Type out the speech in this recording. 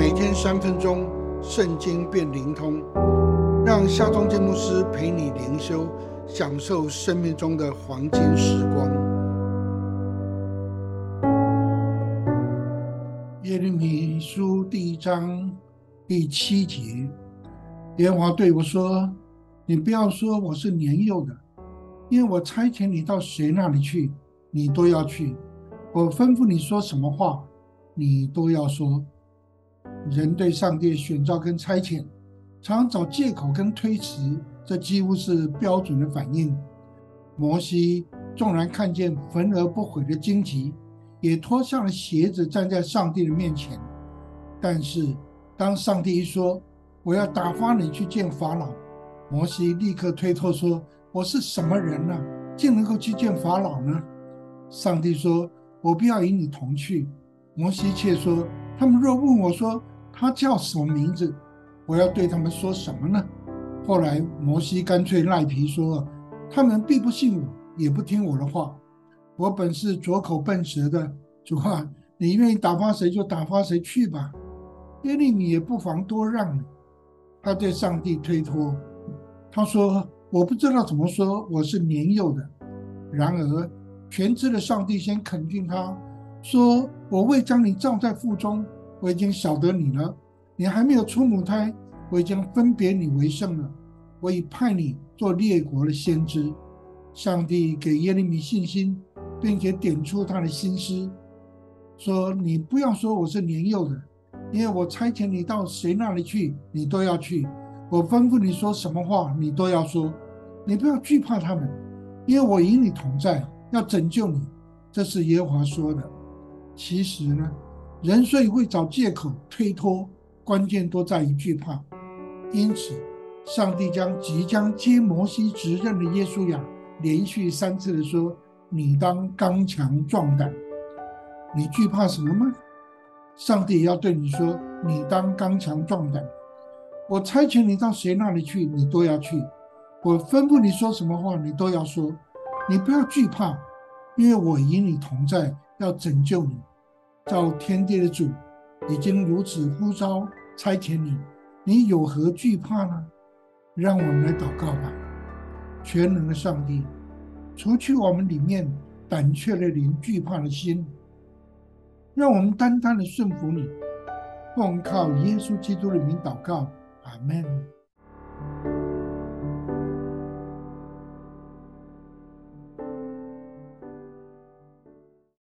每天三分钟，圣经变灵通，让夏忠建牧师陪你灵修，享受生命中的黄金时光。耶利米书第一章第七节，耶和华对我说：“你不要说我是年幼的，因为我差遣你到谁那里去，你都要去。我吩咐你说什么话。”你都要说，人对上帝选召跟差遣，常找借口跟推辞，这几乎是标准的反应。摩西纵然看见焚而不毁的荆棘，也脱下了鞋子站在上帝的面前。但是当上帝一说我要打发你去见法老，摩西立刻推脱说：“我是什么人呢，竟能够去见法老呢？”上帝说：“我不要与你同去。”摩西却说：“他们若问我说他叫什么名字，我要对他们说什么呢？”后来摩西干脆赖皮说：“他们必不信我，也不听我的话。我本是拙口笨舌的，主啊，你愿意打发谁就打发谁去吧。耶利米也不妨多让。”他对上帝推脱，他说：“我不知道怎么说，我是年幼的。”然而全知的上帝先肯定他。说：“我未将你造在腹中，我已经晓得你了。你还没有出母胎，我已经分别你为圣了。我已派你做列国的先知。”上帝给耶利米信心，并且点出他的心思，说：“你不要说我是年幼的，因为我差遣你到谁那里去，你都要去。我吩咐你说什么话，你都要说。你不要惧怕他们，因为我与你同在，要拯救你。”这是耶和华说的。其实呢，人所以会找借口推脱，关键都在于惧怕。因此，上帝将即将接摩西执政的耶稣亚连续三次的说：“你当刚强壮胆。”你惧怕什么吗？上帝要对你说：“你当刚强壮胆。”我差遣你到谁那里去，你都要去；我吩咐你说什么话，你都要说。你不要惧怕，因为我与你同在，要拯救你。照天地的主已经如此呼召差遣你，你有何惧怕呢？让我们来祷告吧。全能的上帝，除去我们里面胆怯的灵、惧怕的心，让我们单单的顺服你，奉靠耶稣基督的名祷告，阿门。